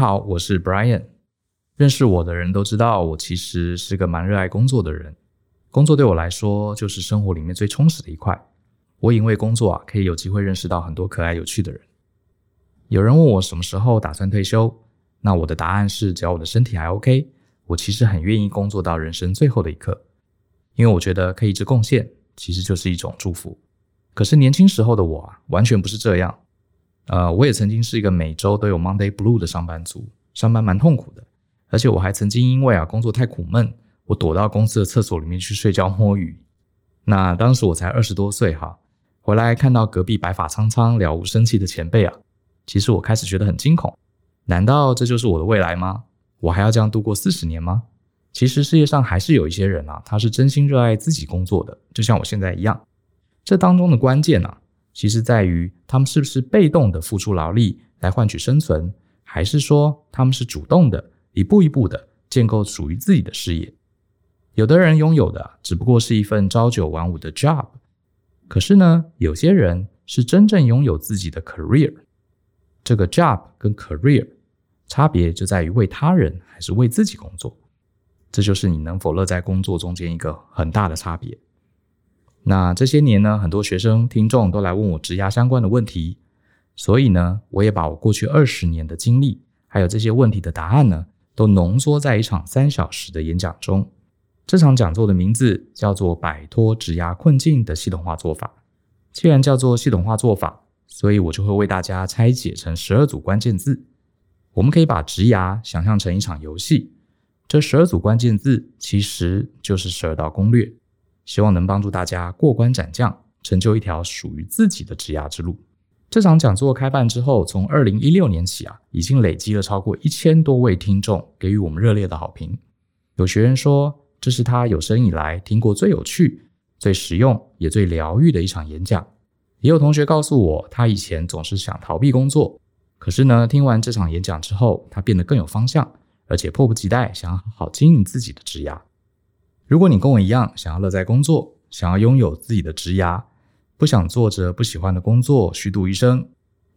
好，我是 Brian。认识我的人都知道，我其实是个蛮热爱工作的人。工作对我来说，就是生活里面最充实的一块。我因为工作啊，可以有机会认识到很多可爱有趣的人。有人问我什么时候打算退休，那我的答案是，只要我的身体还 OK，我其实很愿意工作到人生最后的一刻。因为我觉得可以一直贡献，其实就是一种祝福。可是年轻时候的我啊，完全不是这样。呃，我也曾经是一个每周都有 Monday Blue 的上班族，上班蛮痛苦的。而且我还曾经因为啊工作太苦闷，我躲到公司的厕所里面去睡觉摸鱼。那当时我才二十多岁哈，回来看到隔壁白发苍苍、了无生气的前辈啊，其实我开始觉得很惊恐。难道这就是我的未来吗？我还要这样度过四十年吗？其实世界上还是有一些人啊，他是真心热爱自己工作的，就像我现在一样。这当中的关键啊，其实在于他们是不是被动的付出劳力来换取生存，还是说他们是主动的一步一步的建构属于自己的事业。有的人拥有的只不过是一份朝九晚五的 job，可是呢，有些人是真正拥有自己的 career。这个 job 跟 career 差别就在于为他人还是为自己工作。这就是你能否乐在工作中间一个很大的差别。那这些年呢，很多学生听众都来问我职涯相关的问题，所以呢，我也把我过去二十年的经历，还有这些问题的答案呢，都浓缩在一场三小时的演讲中。这场讲座的名字叫做“摆脱职涯困境的系统化做法”。既然叫做系统化做法，所以我就会为大家拆解成十二组关键字。我们可以把职涯想象成一场游戏。这十二组关键字其实就是十二道攻略，希望能帮助大家过关斩将，成就一条属于自己的职涯之路。这场讲座开办之后，从二零一六年起啊，已经累积了超过一千多位听众给予我们热烈的好评。有学员说，这是他有生以来听过最有趣、最实用也最疗愈的一场演讲。也有同学告诉我，他以前总是想逃避工作，可是呢，听完这场演讲之后，他变得更有方向。而且迫不及待想好好经营自己的职涯。如果你跟我一样想要乐在工作，想要拥有自己的职涯，不想做着不喜欢的工作虚度一生，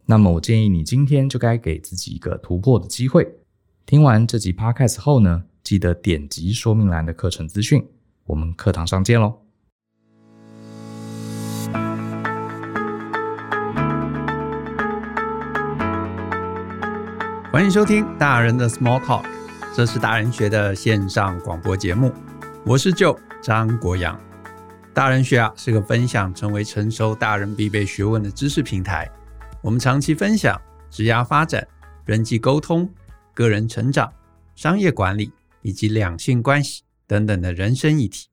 那么我建议你今天就该给自己一个突破的机会。听完这集 Podcast 后呢，记得点击说明栏的课程资讯，我们课堂上见喽。欢迎收听大人的 Small Talk。这是大人学的线上广播节目，我是舅张国阳。大人学啊是个分享成为成熟大人必备学问的知识平台。我们长期分享职涯发展、人际沟通、个人成长、商业管理以及两性关系等等的人生议题。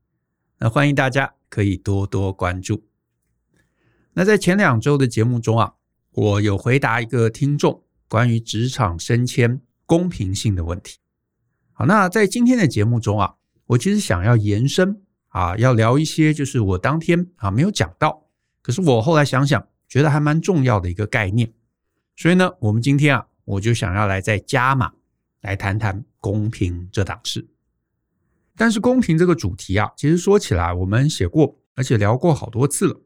那欢迎大家可以多多关注。那在前两周的节目中啊，我有回答一个听众关于职场升迁公平性的问题。好，那在今天的节目中啊，我其实想要延伸啊，要聊一些就是我当天啊没有讲到，可是我后来想想，觉得还蛮重要的一个概念。所以呢，我们今天啊，我就想要来再加码来谈谈公平这档事。但是公平这个主题啊，其实说起来我们写过，而且聊过好多次了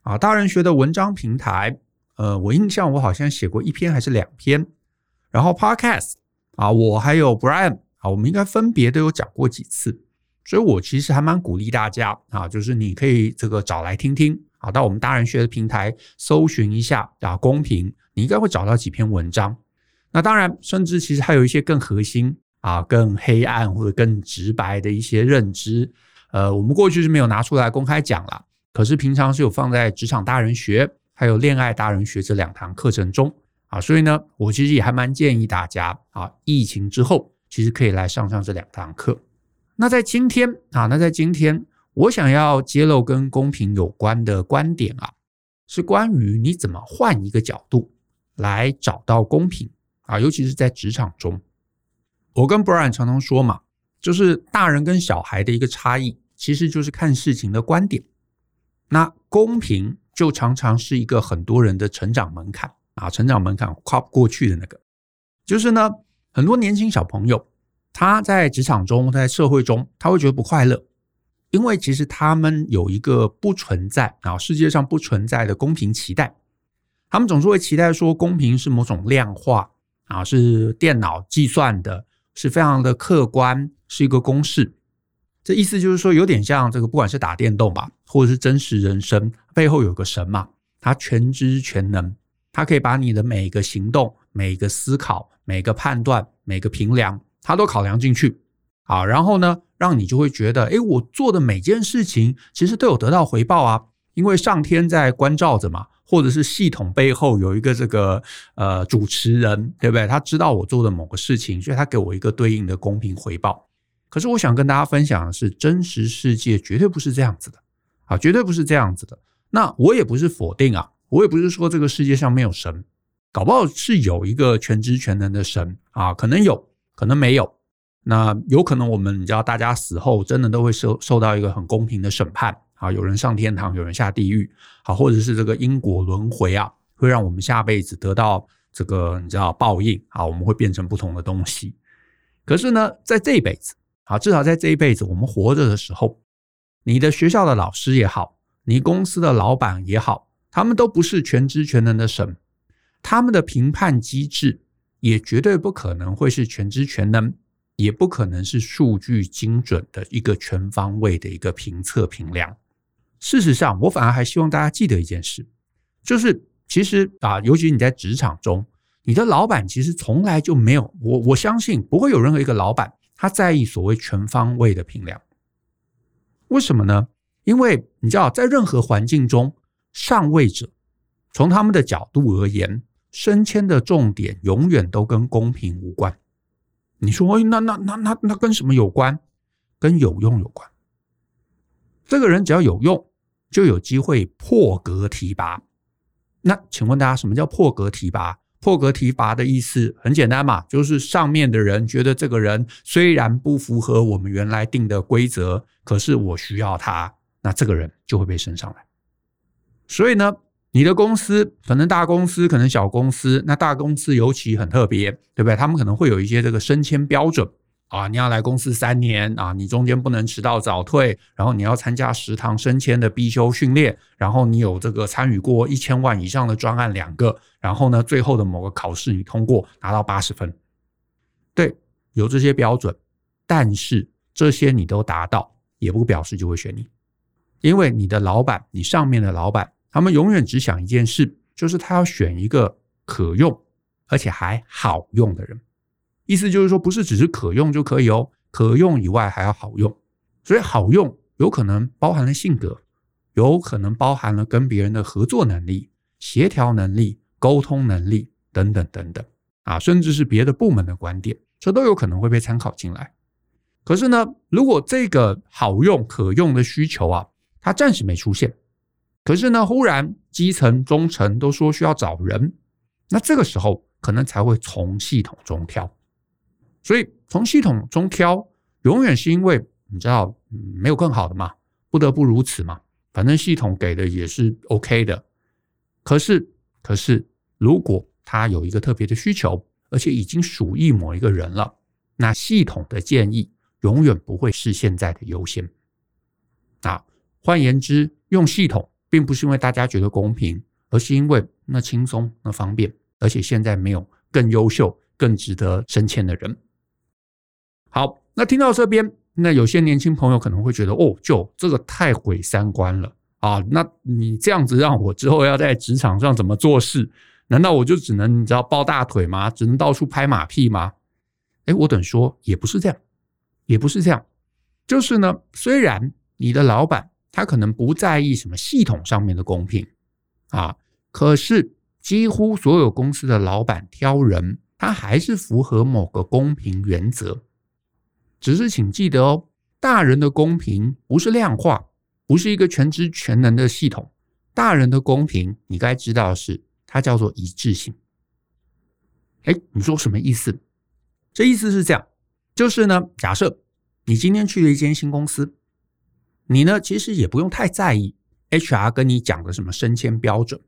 啊。大人学的文章平台，呃，我印象我好像写过一篇还是两篇，然后 Podcast 啊，我还有 Brian。啊，我们应该分别都有讲过几次，所以我其实还蛮鼓励大家啊，就是你可以这个找来听听啊，到我们大人学的平台搜寻一下啊，公平，你应该会找到几篇文章。那当然，甚至其实还有一些更核心啊、更黑暗或者更直白的一些认知，呃，我们过去是没有拿出来公开讲了，可是平常是有放在职场大人学还有恋爱大人学这两堂课程中啊，所以呢，我其实也还蛮建议大家啊，疫情之后。其实可以来上上这两堂课。那在今天啊，那在今天，我想要揭露跟公平有关的观点啊，是关于你怎么换一个角度来找到公平啊，尤其是在职场中。我跟 Brian 常常说嘛，就是大人跟小孩的一个差异，其实就是看事情的观点。那公平就常常是一个很多人的成长门槛啊，成长门槛跨不过去的那个，就是呢。很多年轻小朋友，他在职场中，在社会中，他会觉得不快乐，因为其实他们有一个不存在啊，世界上不存在的公平期待。他们总是会期待说，公平是某种量化啊，是电脑计算的，是非常的客观，是一个公式。这意思就是说，有点像这个，不管是打电动吧，或者是真实人生，背后有个神嘛，他全知全能，他可以把你的每一个行动、每一个思考、每个判断、每个评量，他都考量进去。好，然后呢，让你就会觉得，诶，我做的每件事情其实都有得到回报啊，因为上天在关照着嘛，或者是系统背后有一个这个呃主持人，对不对？他知道我做的某个事情，所以他给我一个对应的公平回报。可是我想跟大家分享的是，真实世界绝对不是这样子的啊，绝对不是这样子的。那我也不是否定啊，我也不是说这个世界上没有神，搞不好是有一个全知全能的神啊，可能有，可能没有。那有可能我们你知道，大家死后真的都会受受到一个很公平的审判啊，有人上天堂，有人下地狱，好，或者是这个因果轮回啊，会让我们下辈子得到这个你知道报应啊，我们会变成不同的东西。可是呢，在这一辈子啊，至少在这一辈子我们活着的时候，你的学校的老师也好，你公司的老板也好，他们都不是全知全能的神，他们的评判机制也绝对不可能会是全知全能。也不可能是数据精准的一个全方位的一个评测评量。事实上，我反而还希望大家记得一件事，就是其实啊，尤其你在职场中，你的老板其实从来就没有，我我相信不会有任何一个老板他在意所谓全方位的评量。为什么呢？因为你知道，在任何环境中，上位者从他们的角度而言，升迁的重点永远都跟公平无关。你说，那那那那那跟什么有关？跟有用有关。这个人只要有用，就有机会破格提拔。那请问大家，什么叫破格提拔？破格提拔的意思很简单嘛，就是上面的人觉得这个人虽然不符合我们原来定的规则，可是我需要他，那这个人就会被升上来。所以呢，你的公司可能大公司，可能小公司，那大公司尤其很特别，对不对？他们可能会有一些这个升迁标准啊，你要来公司三年啊，你中间不能迟到早退，然后你要参加食堂升迁的必修训练，然后你有这个参与过一千万以上的专案两个，然后呢，最后的某个考试你通过拿到八十分，对，有这些标准，但是这些你都达到，也不表示就会选你，因为你的老板，你上面的老板。他们永远只想一件事，就是他要选一个可用而且还好用的人。意思就是说，不是只是可用就可以哦，可用以外还要好用。所以好用有可能包含了性格，有可能包含了跟别人的合作能力、协调能力、沟通能力等等等等啊，甚至是别的部门的观点，这都有可能会被参考进来。可是呢，如果这个好用可用的需求啊，它暂时没出现。可是呢，忽然基层、中层都说需要找人，那这个时候可能才会从系统中挑。所以从系统中挑，永远是因为你知道没有更好的嘛，不得不如此嘛。反正系统给的也是 OK 的。可是，可是如果他有一个特别的需求，而且已经属意某一个人了，那系统的建议永远不会是现在的优先。啊，换言之，用系统。并不是因为大家觉得公平，而是因为那轻松、那方便，而且现在没有更优秀、更值得升迁的人。好，那听到这边，那有些年轻朋友可能会觉得，哦，就这个太毁三观了啊！那你这样子让我之后要在职场上怎么做事？难道我就只能你知道抱大腿吗？只能到处拍马屁吗？哎，我等说也不是这样，也不是这样，就是呢，虽然你的老板。他可能不在意什么系统上面的公平啊，可是几乎所有公司的老板挑人，他还是符合某个公平原则。只是请记得哦，大人的公平不是量化，不是一个全知全能的系统。大人的公平，你该知道的是，它叫做一致性。哎，你说什么意思？这意思是这样，就是呢，假设你今天去了一间新公司。你呢，其实也不用太在意 HR 跟你讲的什么升迁标准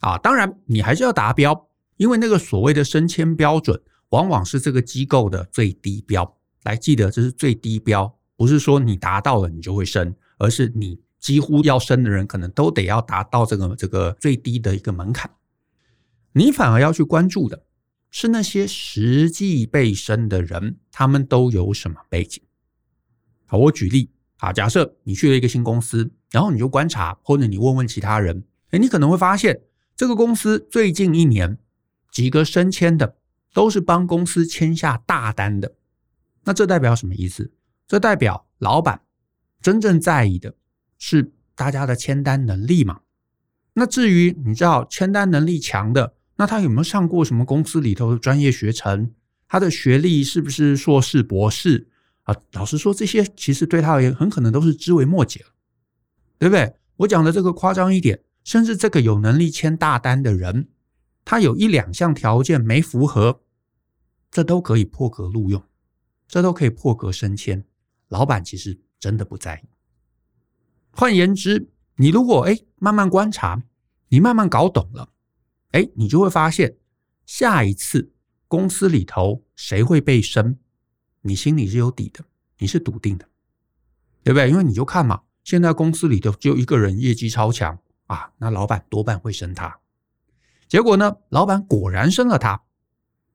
啊，当然你还是要达标，因为那个所谓的升迁标准，往往是这个机构的最低标。来，记得这是最低标，不是说你达到了你就会升，而是你几乎要升的人，可能都得要达到这个这个最低的一个门槛。你反而要去关注的，是那些实际被升的人，他们都有什么背景？好，我举例啊，假设你去了一个新公司，然后你就观察，或者你问问其他人，诶，你可能会发现这个公司最近一年几个升迁的都是帮公司签下大单的。那这代表什么意思？这代表老板真正在意的是大家的签单能力嘛？那至于你知道签单能力强的，那他有没有上过什么公司里头的专业学程？他的学历是不是硕士、博士啊？老实说，这些其实对他而言很可能都是枝微末节了，对不对？我讲的这个夸张一点，甚至这个有能力签大单的人，他有一两项条件没符合，这都可以破格录用，这都可以破格升迁。老板其实真的不在意。换言之，你如果哎慢慢观察，你慢慢搞懂了。哎，你就会发现，下一次公司里头谁会被升，你心里是有底的，你是笃定的，对不对？因为你就看嘛，现在公司里头就一个人业绩超强啊，那老板多半会升他。结果呢，老板果然升了他，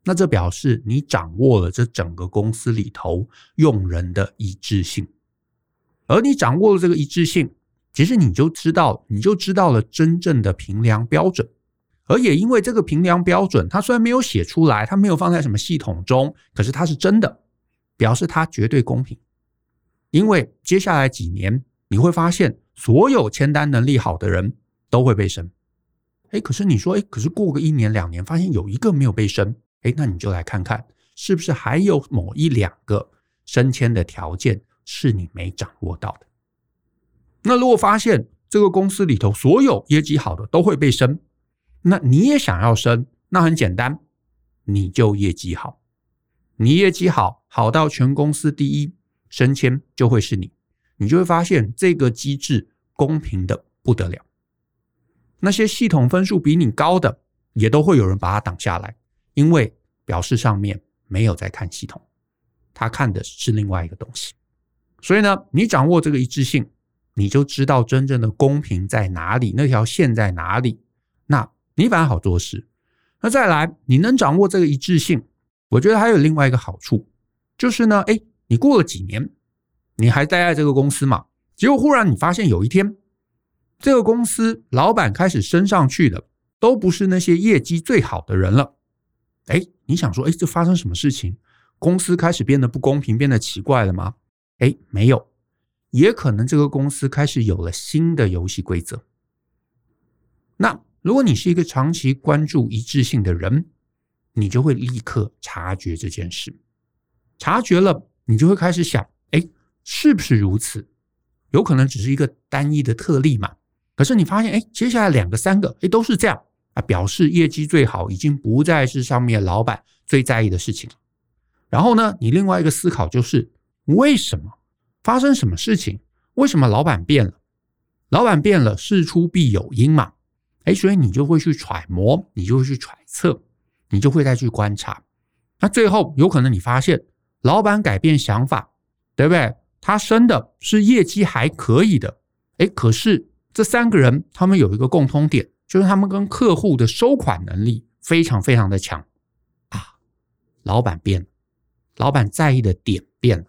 那这表示你掌握了这整个公司里头用人的一致性，而你掌握了这个一致性，其实你就知道，你就知道了真正的评量标准。而也因为这个评量标准，它虽然没有写出来，它没有放在什么系统中，可是它是真的，表示它绝对公平。因为接下来几年你会发现，所有签单能力好的人都会被升。哎，可是你说，哎，可是过个一年两年，发现有一个没有被升，哎，那你就来看看，是不是还有某一两个升迁的条件是你没掌握到的？那如果发现这个公司里头所有业绩好的都会被升。那你也想要升，那很简单，你就业绩好，你业绩好，好到全公司第一，升迁就会是你，你就会发现这个机制公平的不得了。那些系统分数比你高的，也都会有人把它挡下来，因为表示上面没有在看系统，他看的是另外一个东西。所以呢，你掌握这个一致性，你就知道真正的公平在哪里，那条线在哪里。那。你反而好做事。那再来，你能掌握这个一致性，我觉得还有另外一个好处，就是呢，哎，你过了几年，你还待在这个公司嘛？结果忽然你发现有一天，这个公司老板开始升上去的，都不是那些业绩最好的人了。哎，你想说，哎，这发生什么事情？公司开始变得不公平，变得奇怪了吗？哎，没有，也可能这个公司开始有了新的游戏规则。那。如果你是一个长期关注一致性的人，你就会立刻察觉这件事。察觉了，你就会开始想：哎，是不是如此？有可能只是一个单一的特例嘛？可是你发现，哎，接下来两个、三个，哎，都是这样啊，表示业绩最好已经不再是上面老板最在意的事情。然后呢，你另外一个思考就是：为什么？发生什么事情？为什么老板变了？老板变了，事出必有因嘛。哎，所以你就会去揣摩，你就会去揣测，你就会再去观察。那最后有可能你发现老板改变想法，对不对？他升的是业绩还可以的。哎，可是这三个人他们有一个共通点，就是他们跟客户的收款能力非常非常的强啊。老板变了，老板在意的点变了。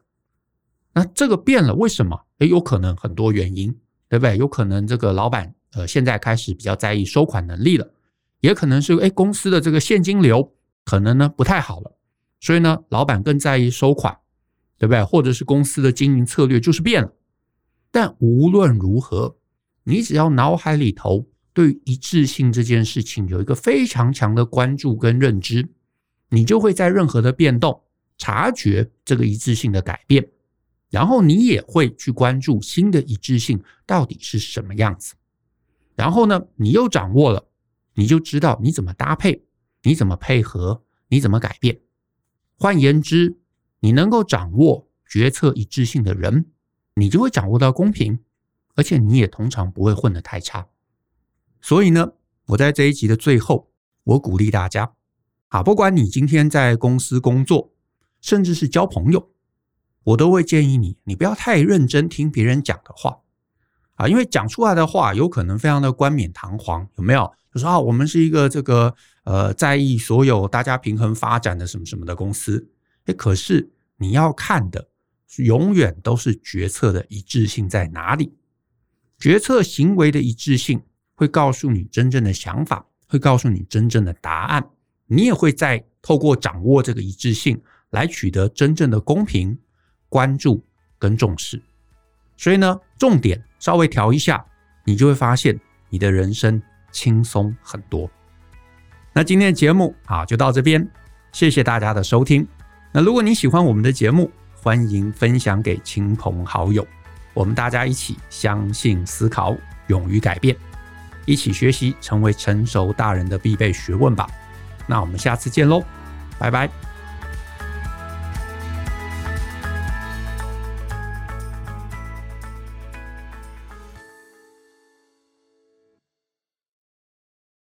那这个变了，为什么？哎，有可能很多原因，对不对？有可能这个老板。呃，现在开始比较在意收款能力了，也可能是哎，公司的这个现金流可能呢不太好了，所以呢，老板更在意收款，对不对？或者是公司的经营策略就是变了。但无论如何，你只要脑海里头对一致性这件事情有一个非常强的关注跟认知，你就会在任何的变动察觉这个一致性的改变，然后你也会去关注新的一致性到底是什么样子。然后呢，你又掌握了，你就知道你怎么搭配，你怎么配合，你怎么改变。换言之，你能够掌握决策一致性的人，你就会掌握到公平，而且你也通常不会混得太差。所以呢，我在这一集的最后，我鼓励大家，啊，不管你今天在公司工作，甚至是交朋友，我都会建议你，你不要太认真听别人讲的话。啊，因为讲出来的话有可能非常的冠冕堂皇，有没有？就说啊，我们是一个这个呃，在意所有大家平衡发展的什么什么的公司。诶，可是你要看的永远都是决策的一致性在哪里？决策行为的一致性会告诉你真正的想法，会告诉你真正的答案。你也会再透过掌握这个一致性来取得真正的公平、关注跟重视。所以呢，重点稍微调一下，你就会发现你的人生轻松很多。那今天的节目啊，就到这边，谢谢大家的收听。那如果你喜欢我们的节目，欢迎分享给亲朋好友，我们大家一起相信、思考、勇于改变，一起学习，成为成熟大人的必备学问吧。那我们下次见喽，拜拜。